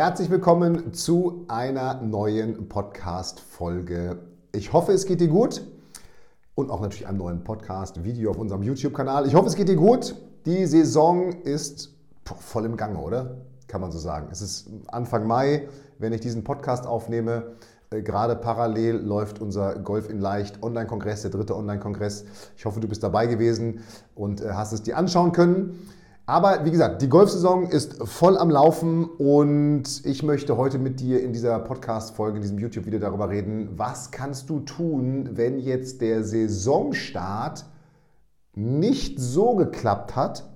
Herzlich willkommen zu einer neuen Podcast-Folge. Ich hoffe, es geht dir gut und auch natürlich einem neuen Podcast-Video auf unserem YouTube-Kanal. Ich hoffe, es geht dir gut. Die Saison ist voll im Gange, oder? Kann man so sagen. Es ist Anfang Mai, wenn ich diesen Podcast aufnehme. Äh, gerade parallel läuft unser Golf in Leicht Online-Kongress, der dritte Online-Kongress. Ich hoffe, du bist dabei gewesen und äh, hast es dir anschauen können. Aber wie gesagt, die Golfsaison ist voll am Laufen und ich möchte heute mit dir in dieser Podcast-Folge, in diesem YouTube-Video darüber reden, was kannst du tun, wenn jetzt der Saisonstart nicht so geklappt hat,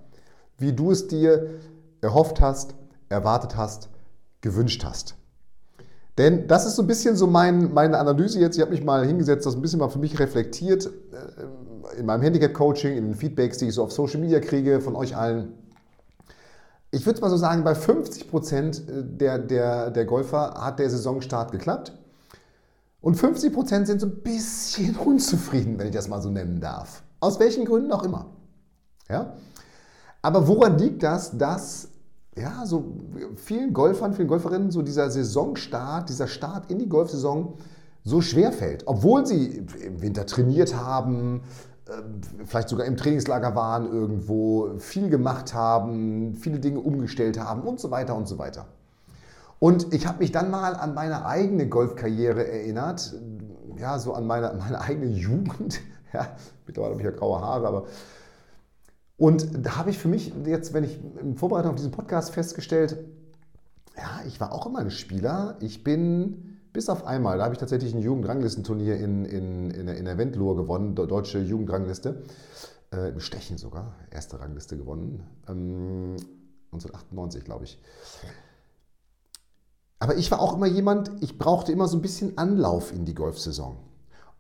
wie du es dir erhofft hast, erwartet hast, gewünscht hast. Denn das ist so ein bisschen so mein, meine Analyse jetzt. Ich habe mich mal hingesetzt, das ein bisschen mal für mich reflektiert äh, in meinem Handicap-Coaching, in den Feedbacks, die ich so auf Social Media kriege von euch allen ich würde mal so sagen, bei 50 Prozent äh, der, der, der Golfer hat der Saisonstart geklappt. Und 50 Prozent sind so ein bisschen unzufrieden, wenn ich das mal so nennen darf. Aus welchen Gründen auch immer. Ja? Aber woran liegt das, dass ja, so vielen Golfern, vielen Golferinnen so dieser Saisonstart, dieser Start in die Golfsaison so schwer fällt? Obwohl sie im Winter trainiert haben, vielleicht sogar im Trainingslager waren irgendwo, viel gemacht haben, viele Dinge umgestellt haben und so weiter und so weiter. Und ich habe mich dann mal an meine eigene Golfkarriere erinnert, ja, so an meine, meine eigene Jugend. Ja, mittlerweile habe ich ja graue Haare, aber. Und da habe ich für mich jetzt, wenn ich in Vorbereitung auf diesen Podcast festgestellt, ja, ich war auch immer ein Spieler. Ich bin bis auf einmal, da habe ich tatsächlich ein Jugendranglistenturnier in, in, in, in der Wendlohr gewonnen, deutsche Jugendrangliste. Äh, Im Stechen sogar, erste Rangliste gewonnen. Ähm, 1998, glaube ich. Aber ich war auch immer jemand, ich brauchte immer so ein bisschen Anlauf in die Golfsaison.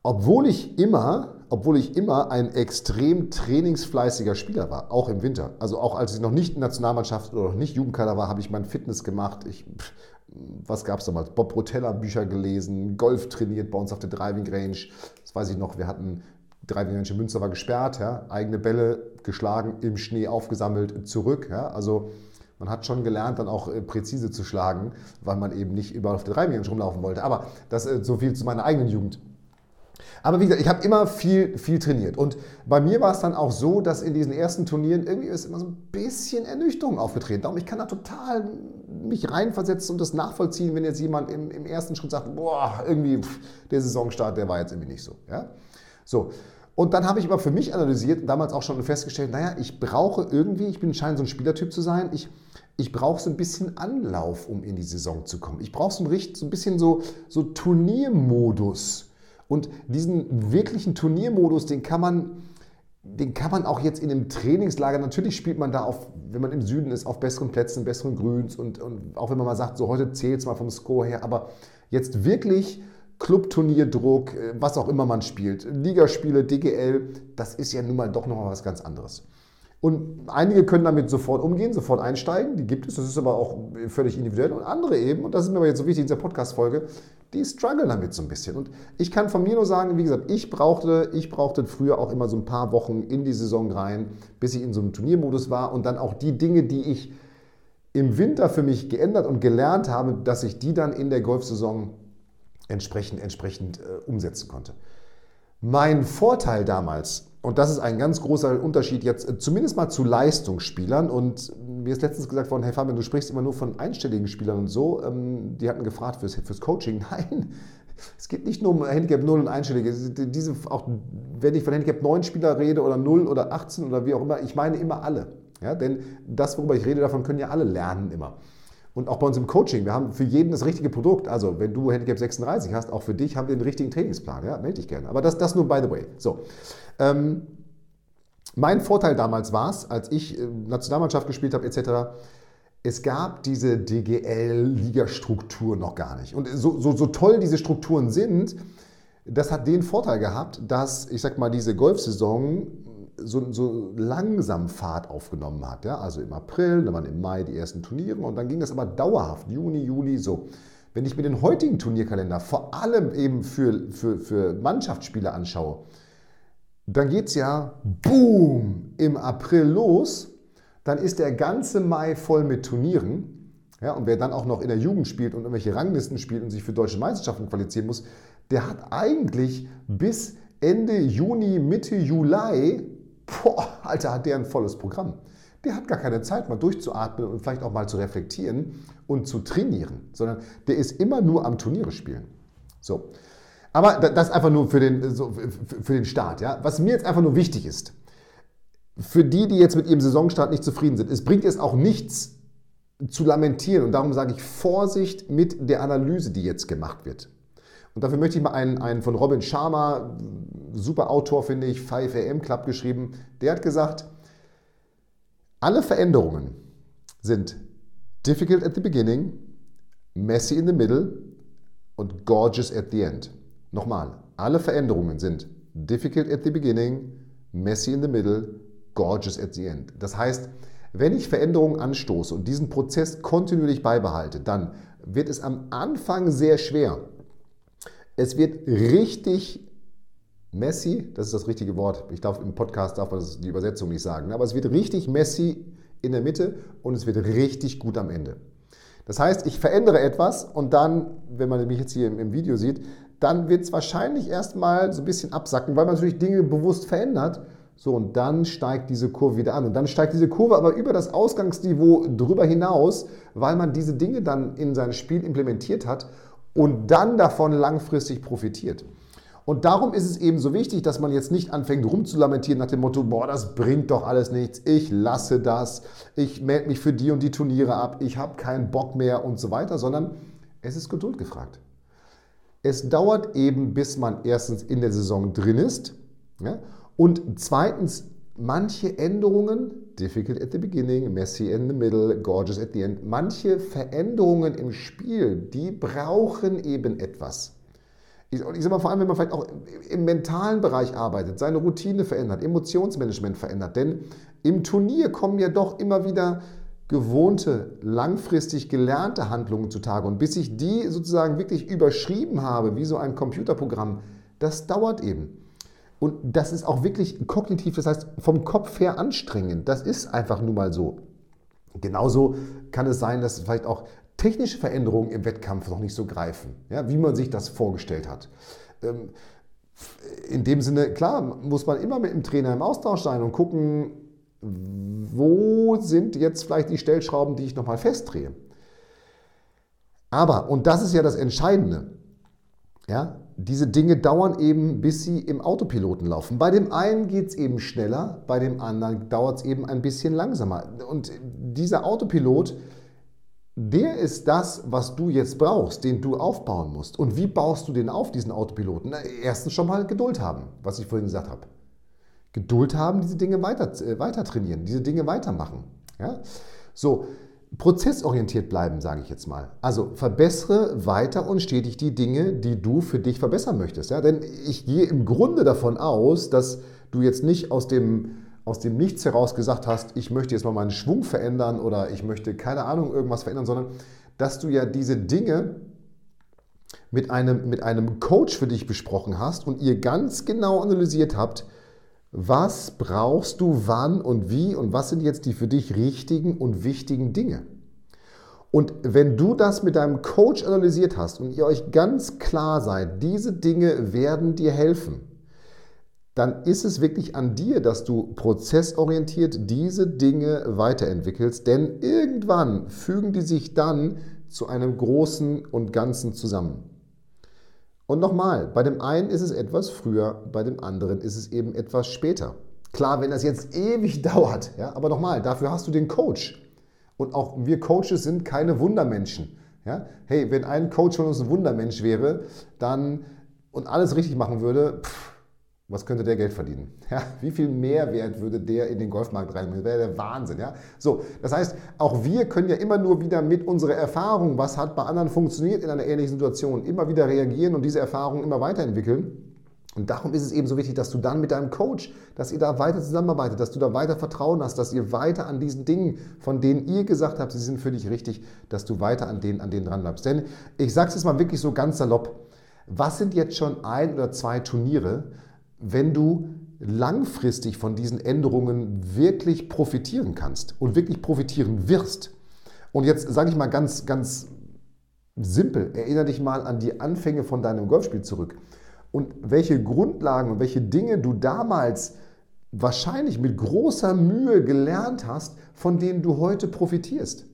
Obwohl ich immer, obwohl ich immer ein extrem trainingsfleißiger Spieler war, auch im Winter. Also auch als ich noch nicht Nationalmannschaft oder noch nicht Jugendkader war, habe ich mein Fitness gemacht. Ich was gab es damals? Bob Rotella Bücher gelesen, Golf trainiert bei uns auf der Driving Range. Das weiß ich noch, wir hatten, Driving Range in Münster war gesperrt, ja, eigene Bälle geschlagen, im Schnee aufgesammelt, zurück. Ja, also man hat schon gelernt, dann auch äh, präzise zu schlagen, weil man eben nicht überall auf der Driving Range rumlaufen wollte. Aber das äh, so viel zu meiner eigenen Jugend. Aber wie gesagt, ich habe immer viel, viel trainiert. Und bei mir war es dann auch so, dass in diesen ersten Turnieren irgendwie ist immer so ein bisschen Ernüchterung aufgetreten. Darum, ich kann da total mich reinversetzen und das nachvollziehen, wenn jetzt jemand im, im ersten Schritt sagt, boah, irgendwie pff, der Saisonstart, der war jetzt irgendwie nicht so. Ja? So. Und dann habe ich aber für mich analysiert und damals auch schon festgestellt, naja, ich brauche irgendwie, ich bin scheint so ein Spielertyp zu sein, ich, ich brauche so ein bisschen Anlauf, um in die Saison zu kommen. Ich brauche so ein, so ein bisschen so, so Turniermodus. Und diesen wirklichen Turniermodus, den kann man, den kann man auch jetzt in einem Trainingslager, natürlich spielt man da auf, wenn man im Süden ist, auf besseren Plätzen, besseren Grüns und, und auch wenn man mal sagt, so heute zählt es mal vom Score her, aber jetzt wirklich Clubturnierdruck, äh, was auch immer man spielt, Ligaspiele, DGL, das ist ja nun mal doch noch was ganz anderes. Und einige können damit sofort umgehen, sofort einsteigen, die gibt es, das ist aber auch völlig individuell. Und andere eben, und das ist mir aber jetzt so wichtig in dieser Podcast-Folge, die strugglen damit so ein bisschen. Und ich kann von mir nur sagen, wie gesagt, ich brauchte, ich brauchte früher auch immer so ein paar Wochen in die Saison rein, bis ich in so einem Turniermodus war und dann auch die Dinge, die ich im Winter für mich geändert und gelernt habe, dass ich die dann in der Golfsaison entsprechend, entsprechend äh, umsetzen konnte. Mein Vorteil damals, und das ist ein ganz großer Unterschied jetzt, äh, zumindest mal zu Leistungsspielern, und mir ist letztens gesagt worden, hey Fabian, du sprichst immer nur von einstelligen Spielern und so. Ähm, die hatten gefragt fürs, fürs Coaching. Nein, es geht nicht nur um Handicap 0 und einstellige. Diese, auch wenn ich von Handicap 9 Spieler rede oder 0 oder 18 oder wie auch immer, ich meine immer alle. Ja, denn das, worüber ich rede, davon können ja alle lernen immer. Und auch bei uns im Coaching, wir haben für jeden das richtige Produkt. Also wenn du Handicap 36 hast, auch für dich haben wir den richtigen Trainingsplan. Ja, melde dich gerne. Aber das, das nur by the way. So. Ähm, Mein Vorteil damals war es, als ich äh, Nationalmannschaft gespielt habe etc., es gab diese DGL-Ligastruktur noch gar nicht. Und so, so, so toll diese Strukturen sind, das hat den Vorteil gehabt, dass, ich sag mal, diese Golfsaison so, so langsam Fahrt aufgenommen hat. Ja? Also im April, dann waren im Mai die ersten Turniere und dann ging das aber dauerhaft, Juni, Juli, so. Wenn ich mir den heutigen Turnierkalender vor allem eben für, für, für Mannschaftsspiele anschaue, dann geht es ja boom im April los, dann ist der ganze Mai voll mit Turnieren. Ja, und wer dann auch noch in der Jugend spielt und irgendwelche Ranglisten spielt und sich für deutsche Meisterschaften qualifizieren muss, der hat eigentlich bis Ende Juni, Mitte Juli, boah, Alter, hat der ein volles Programm. Der hat gar keine Zeit, mal durchzuatmen und vielleicht auch mal zu reflektieren und zu trainieren, sondern der ist immer nur am Turniere spielen. So. Aber das einfach nur für den, für den Start. Ja? Was mir jetzt einfach nur wichtig ist, für die, die jetzt mit ihrem Saisonstart nicht zufrieden sind, es bringt jetzt auch nichts zu lamentieren. Und darum sage ich Vorsicht mit der Analyse, die jetzt gemacht wird. Und dafür möchte ich mal einen, einen von Robin Sharma, super Autor finde ich, 5am Club geschrieben, der hat gesagt, alle Veränderungen sind difficult at the beginning, messy in the middle und gorgeous at the end. Nochmal, alle Veränderungen sind difficult at the beginning, messy in the middle, gorgeous at the end. Das heißt, wenn ich Veränderungen anstoße und diesen Prozess kontinuierlich beibehalte, dann wird es am Anfang sehr schwer. Es wird richtig messy, das ist das richtige Wort. Ich darf im Podcast darf man die Übersetzung nicht sagen, aber es wird richtig messy in der Mitte und es wird richtig gut am Ende. Das heißt, ich verändere etwas und dann, wenn man mich jetzt hier im Video sieht, dann wird es wahrscheinlich erstmal so ein bisschen absacken, weil man natürlich Dinge bewusst verändert. So, und dann steigt diese Kurve wieder an. Und dann steigt diese Kurve aber über das Ausgangsniveau drüber hinaus, weil man diese Dinge dann in sein Spiel implementiert hat und dann davon langfristig profitiert. Und darum ist es eben so wichtig, dass man jetzt nicht anfängt rumzulamentieren nach dem Motto, boah, das bringt doch alles nichts, ich lasse das, ich melde mich für die und die Turniere ab, ich habe keinen Bock mehr und so weiter, sondern es ist Geduld gefragt. Es dauert eben, bis man erstens in der Saison drin ist ja, und zweitens manche Änderungen, difficult at the beginning, messy in the middle, gorgeous at the end, manche Veränderungen im Spiel, die brauchen eben etwas. Ich, ich sage mal, vor allem, wenn man vielleicht auch im mentalen Bereich arbeitet, seine Routine verändert, Emotionsmanagement verändert. Denn im Turnier kommen ja doch immer wieder gewohnte, langfristig gelernte Handlungen zutage. Und bis ich die sozusagen wirklich überschrieben habe, wie so ein Computerprogramm, das dauert eben. Und das ist auch wirklich kognitiv, das heißt vom Kopf her anstrengend. Das ist einfach nun mal so. Genauso kann es sein, dass vielleicht auch technische Veränderungen im Wettkampf noch nicht so greifen, ja, wie man sich das vorgestellt hat. Ähm, in dem Sinne, klar, muss man immer mit dem Trainer im Austausch sein und gucken, wo sind jetzt vielleicht die Stellschrauben, die ich nochmal festdrehe. Aber, und das ist ja das Entscheidende, ja, diese Dinge dauern eben, bis sie im Autopiloten laufen. Bei dem einen geht es eben schneller, bei dem anderen dauert es eben ein bisschen langsamer. Und dieser Autopilot, der ist das, was du jetzt brauchst, den du aufbauen musst. Und wie baust du den auf, diesen Autopiloten? Na, erstens schon mal Geduld haben, was ich vorhin gesagt habe. Geduld haben, diese Dinge weiter, äh, weiter trainieren, diese Dinge weitermachen. Ja? So, prozessorientiert bleiben, sage ich jetzt mal. Also verbessere weiter und stetig die Dinge, die du für dich verbessern möchtest. Ja? Denn ich gehe im Grunde davon aus, dass du jetzt nicht aus dem aus dem Nichts heraus gesagt hast, ich möchte jetzt mal meinen Schwung verändern oder ich möchte keine Ahnung irgendwas verändern, sondern dass du ja diese Dinge mit einem, mit einem Coach für dich besprochen hast und ihr ganz genau analysiert habt, was brauchst du wann und wie und was sind jetzt die für dich richtigen und wichtigen Dinge. Und wenn du das mit deinem Coach analysiert hast und ihr euch ganz klar seid, diese Dinge werden dir helfen, dann ist es wirklich an dir, dass du prozessorientiert diese Dinge weiterentwickelst, denn irgendwann fügen die sich dann zu einem großen und Ganzen zusammen. Und nochmal, bei dem einen ist es etwas früher, bei dem anderen ist es eben etwas später. Klar, wenn das jetzt ewig dauert, ja, aber nochmal, dafür hast du den Coach. Und auch wir Coaches sind keine Wundermenschen. Ja? Hey, wenn ein Coach von uns ein Wundermensch wäre, dann und alles richtig machen würde, pff, was könnte der Geld verdienen? Ja, wie viel Mehrwert würde der in den Golfmarkt reinbringen? Das wäre der Wahnsinn. Ja? So, das heißt, auch wir können ja immer nur wieder mit unserer Erfahrung, was hat bei anderen funktioniert in einer ähnlichen Situation, immer wieder reagieren und diese Erfahrung immer weiterentwickeln. Und darum ist es eben so wichtig, dass du dann mit deinem Coach, dass ihr da weiter zusammenarbeitet, dass du da weiter Vertrauen hast, dass ihr weiter an diesen Dingen, von denen ihr gesagt habt, sie sind für dich richtig, dass du weiter an denen, an denen dran bleibst. Denn ich sage es jetzt mal wirklich so ganz salopp, was sind jetzt schon ein oder zwei Turniere, wenn du langfristig von diesen Änderungen wirklich profitieren kannst und wirklich profitieren wirst? Und jetzt sage ich mal ganz, ganz simpel, erinnere dich mal an die Anfänge von deinem Golfspiel zurück und welche Grundlagen und welche Dinge du damals wahrscheinlich mit großer Mühe gelernt hast, von denen du heute profitierst.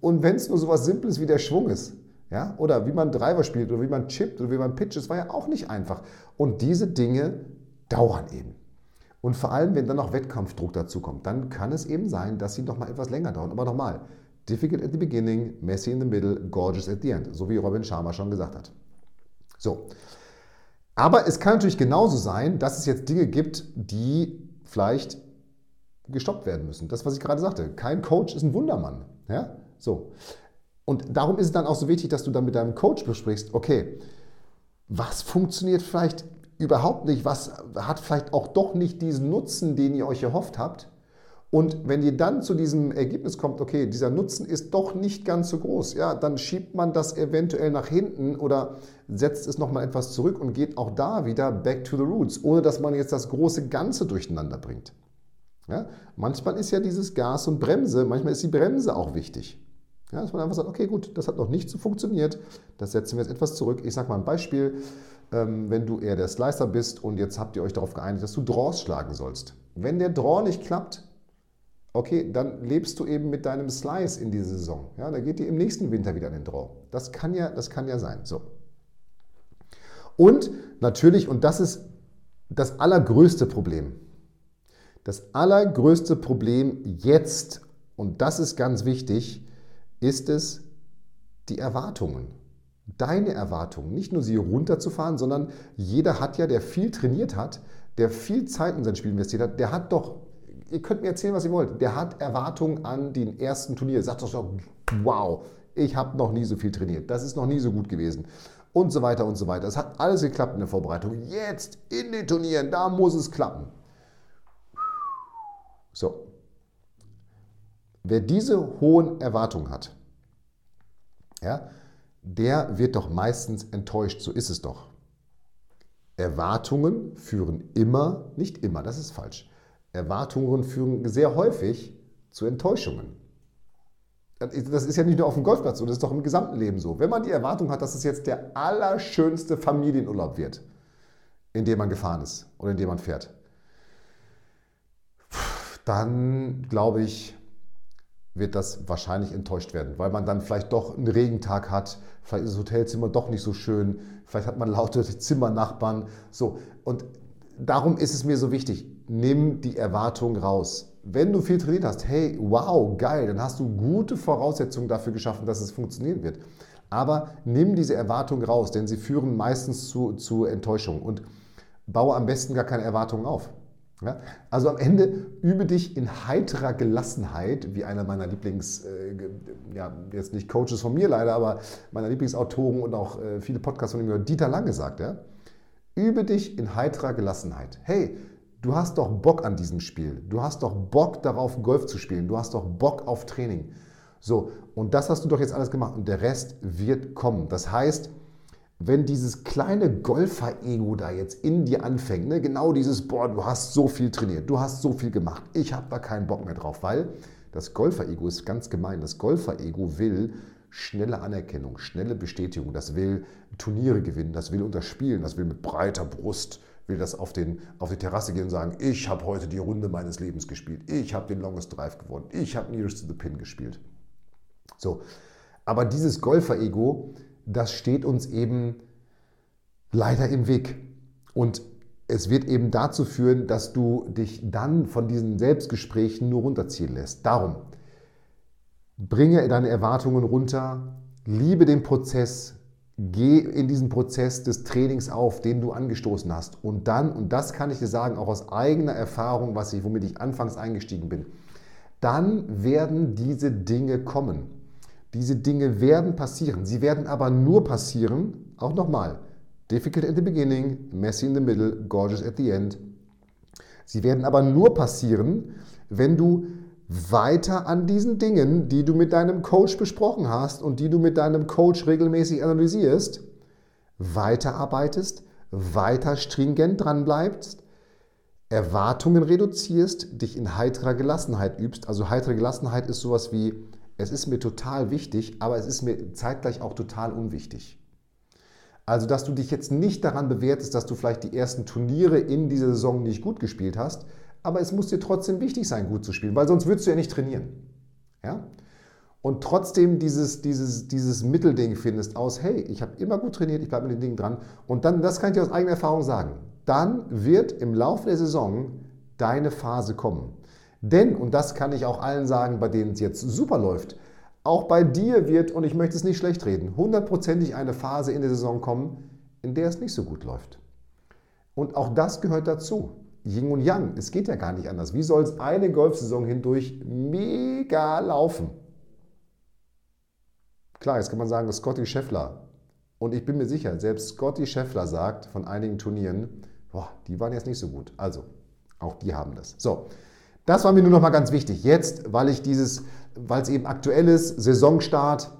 Und wenn es nur so was Simples wie der Schwung ist, ja, oder wie man Driver spielt oder wie man chippt oder wie man pitcht, das war ja auch nicht einfach. Und diese Dinge dauern eben. Und vor allem, wenn dann noch Wettkampfdruck dazu kommt, dann kann es eben sein, dass sie noch mal etwas länger dauern. Aber nochmal, difficult at the beginning, messy in the middle, gorgeous at the end, so wie Robin Sharma schon gesagt hat. So, aber es kann natürlich genauso sein, dass es jetzt Dinge gibt, die vielleicht gestoppt werden müssen. Das, was ich gerade sagte. Kein Coach ist ein Wundermann. Ja? So. Und darum ist es dann auch so wichtig, dass du dann mit deinem Coach besprichst, okay, was funktioniert vielleicht überhaupt nicht, was hat vielleicht auch doch nicht diesen Nutzen, den ihr euch erhofft habt und wenn ihr dann zu diesem Ergebnis kommt, okay, dieser Nutzen ist doch nicht ganz so groß, ja, dann schiebt man das eventuell nach hinten oder setzt es nochmal etwas zurück und geht auch da wieder back to the roots, ohne dass man jetzt das große Ganze durcheinander bringt. Ja, manchmal ist ja dieses Gas und Bremse, manchmal ist die Bremse auch wichtig. Ja, dass man einfach sagt, okay, gut, das hat noch nicht so funktioniert, das setzen wir jetzt etwas zurück. Ich sage mal ein Beispiel, ähm, wenn du eher der Slicer bist und jetzt habt ihr euch darauf geeinigt, dass du Draws schlagen sollst. Wenn der Draw nicht klappt, okay, dann lebst du eben mit deinem Slice in diese Saison. Ja, da geht dir im nächsten Winter wieder in den Draw. Das kann ja, das kann ja sein. So. Und natürlich, und das ist das allergrößte Problem, das allergrößte Problem jetzt, und das ist ganz wichtig, ist es die Erwartungen. Deine Erwartungen. Nicht nur sie runterzufahren, sondern jeder hat ja, der viel trainiert hat, der viel Zeit in sein Spiel investiert hat, der hat doch ihr könnt mir erzählen, was ihr wollt. Der hat Erwartungen an den ersten Turnier. Sagt doch so, wow, ich habe noch nie so viel trainiert. Das ist noch nie so gut gewesen. Und so weiter und so weiter. Es hat alles geklappt in der Vorbereitung. Jetzt in den Turnieren, da muss es klappen. So. Wer diese hohen Erwartungen hat, ja, der wird doch meistens enttäuscht. So ist es doch. Erwartungen führen immer, nicht immer, das ist falsch. Erwartungen führen sehr häufig zu Enttäuschungen. Das ist ja nicht nur auf dem Golfplatz so, das ist doch im gesamten Leben so. Wenn man die Erwartung hat, dass es jetzt der allerschönste Familienurlaub wird, in dem man gefahren ist oder in dem man fährt, dann glaube ich, wird das wahrscheinlich enttäuscht werden, weil man dann vielleicht doch einen Regentag hat, vielleicht ist das Hotelzimmer doch nicht so schön, vielleicht hat man laute Zimmernachbarn, so. Und darum ist es mir so wichtig, nimm die Erwartung raus. Wenn du viel trainiert hast, hey, wow, geil, dann hast du gute Voraussetzungen dafür geschaffen, dass es funktionieren wird. Aber nimm diese Erwartung raus, denn sie führen meistens zu, zu Enttäuschung und baue am besten gar keine Erwartungen auf. Ja? Also am Ende übe dich in heiterer Gelassenheit, wie einer meiner Lieblings, äh, ja, jetzt nicht Coaches von mir leider, aber meiner Lieblingsautoren und auch äh, viele Podcasts von ihm, Dieter Lang gesagt, ja? Übe dich in heiterer Gelassenheit. Hey, du hast doch Bock an diesem Spiel. Du hast doch Bock darauf, Golf zu spielen. Du hast doch Bock auf Training. So, und das hast du doch jetzt alles gemacht und der Rest wird kommen. Das heißt, wenn dieses kleine Golfer-Ego da jetzt in dir anfängt, ne, genau dieses, boah, du hast so viel trainiert, du hast so viel gemacht, ich habe da keinen Bock mehr drauf, weil das Golfer-Ego ist ganz gemein. Das Golfer-Ego will schnelle Anerkennung, schnelle Bestätigung. Das will Turniere gewinnen, das will unterspielen, das will mit breiter Brust, will das auf, den, auf die Terrasse gehen und sagen, ich habe heute die Runde meines Lebens gespielt, ich habe den Longest Drive gewonnen, ich habe Nearest to the Pin gespielt. So, aber dieses Golfer-Ego, das steht uns eben leider im Weg. Und es wird eben dazu führen, dass du dich dann von diesen Selbstgesprächen nur runterziehen lässt. Darum, Bringe deine Erwartungen runter, liebe den Prozess, Geh in diesen Prozess des Trainings auf, den du angestoßen hast. Und dann, und das kann ich dir sagen, auch aus eigener Erfahrung, was ich, womit ich anfangs eingestiegen bin, dann werden diese Dinge kommen. Diese Dinge werden passieren. Sie werden aber nur passieren, auch nochmal, difficult at the beginning, messy in the middle, gorgeous at the end. Sie werden aber nur passieren, wenn du weiter an diesen Dingen, die du mit deinem Coach besprochen hast und die du mit deinem Coach regelmäßig analysierst, weiterarbeitest, weiter stringent dran bleibst, Erwartungen reduzierst, dich in heiterer Gelassenheit übst. Also heitere Gelassenheit ist sowas wie, es ist mir total wichtig, aber es ist mir zeitgleich auch total unwichtig. Also, dass du dich jetzt nicht daran bewertest, dass du vielleicht die ersten Turniere in dieser Saison nicht gut gespielt hast, aber es muss dir trotzdem wichtig sein, gut zu spielen, weil sonst würdest du ja nicht trainieren. Ja? Und trotzdem dieses, dieses, dieses Mittelding findest aus, hey, ich habe immer gut trainiert, ich bleibe mit den Dingen dran. Und dann, das kann ich dir aus eigener Erfahrung sagen, dann wird im Laufe der Saison deine Phase kommen. Denn, und das kann ich auch allen sagen, bei denen es jetzt super läuft, auch bei dir wird, und ich möchte es nicht schlecht reden, hundertprozentig eine Phase in der Saison kommen, in der es nicht so gut läuft. Und auch das gehört dazu. Yin und Yang, es geht ja gar nicht anders. Wie soll es eine Golfsaison hindurch mega laufen? Klar, jetzt kann man sagen, Scotty Scheffler. Und ich bin mir sicher, selbst Scotty Scheffler sagt von einigen Turnieren, boah, die waren jetzt nicht so gut. Also, auch die haben das. So, das war mir nur noch mal ganz wichtig. Jetzt, weil ich dieses, weil es eben aktuell ist, Saisonstart,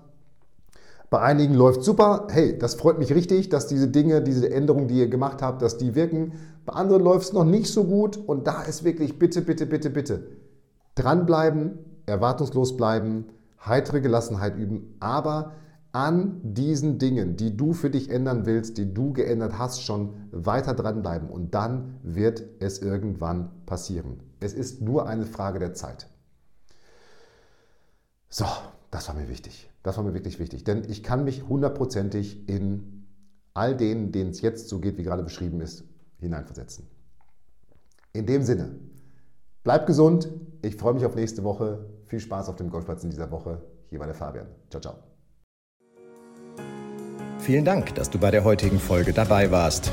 bei einigen läuft super. Hey, das freut mich richtig, dass diese Dinge, diese Änderungen, die ihr gemacht habt, dass die wirken. Bei anderen läuft es noch nicht so gut und da ist wirklich bitte, bitte, bitte, bitte dranbleiben, erwartungslos bleiben, heitere Gelassenheit üben, aber an diesen Dingen, die du für dich ändern willst, die du geändert hast, schon weiter dranbleiben und dann wird es irgendwann passieren. Es ist nur eine Frage der Zeit. So, das war mir wichtig. Das war mir wirklich wichtig, denn ich kann mich hundertprozentig in all denen, denen es jetzt so geht, wie gerade beschrieben ist, hineinversetzen. In dem Sinne, bleib gesund. Ich freue mich auf nächste Woche. Viel Spaß auf dem Golfplatz in dieser Woche. Hier war der Fabian. Ciao, ciao. Vielen Dank, dass du bei der heutigen Folge dabei warst.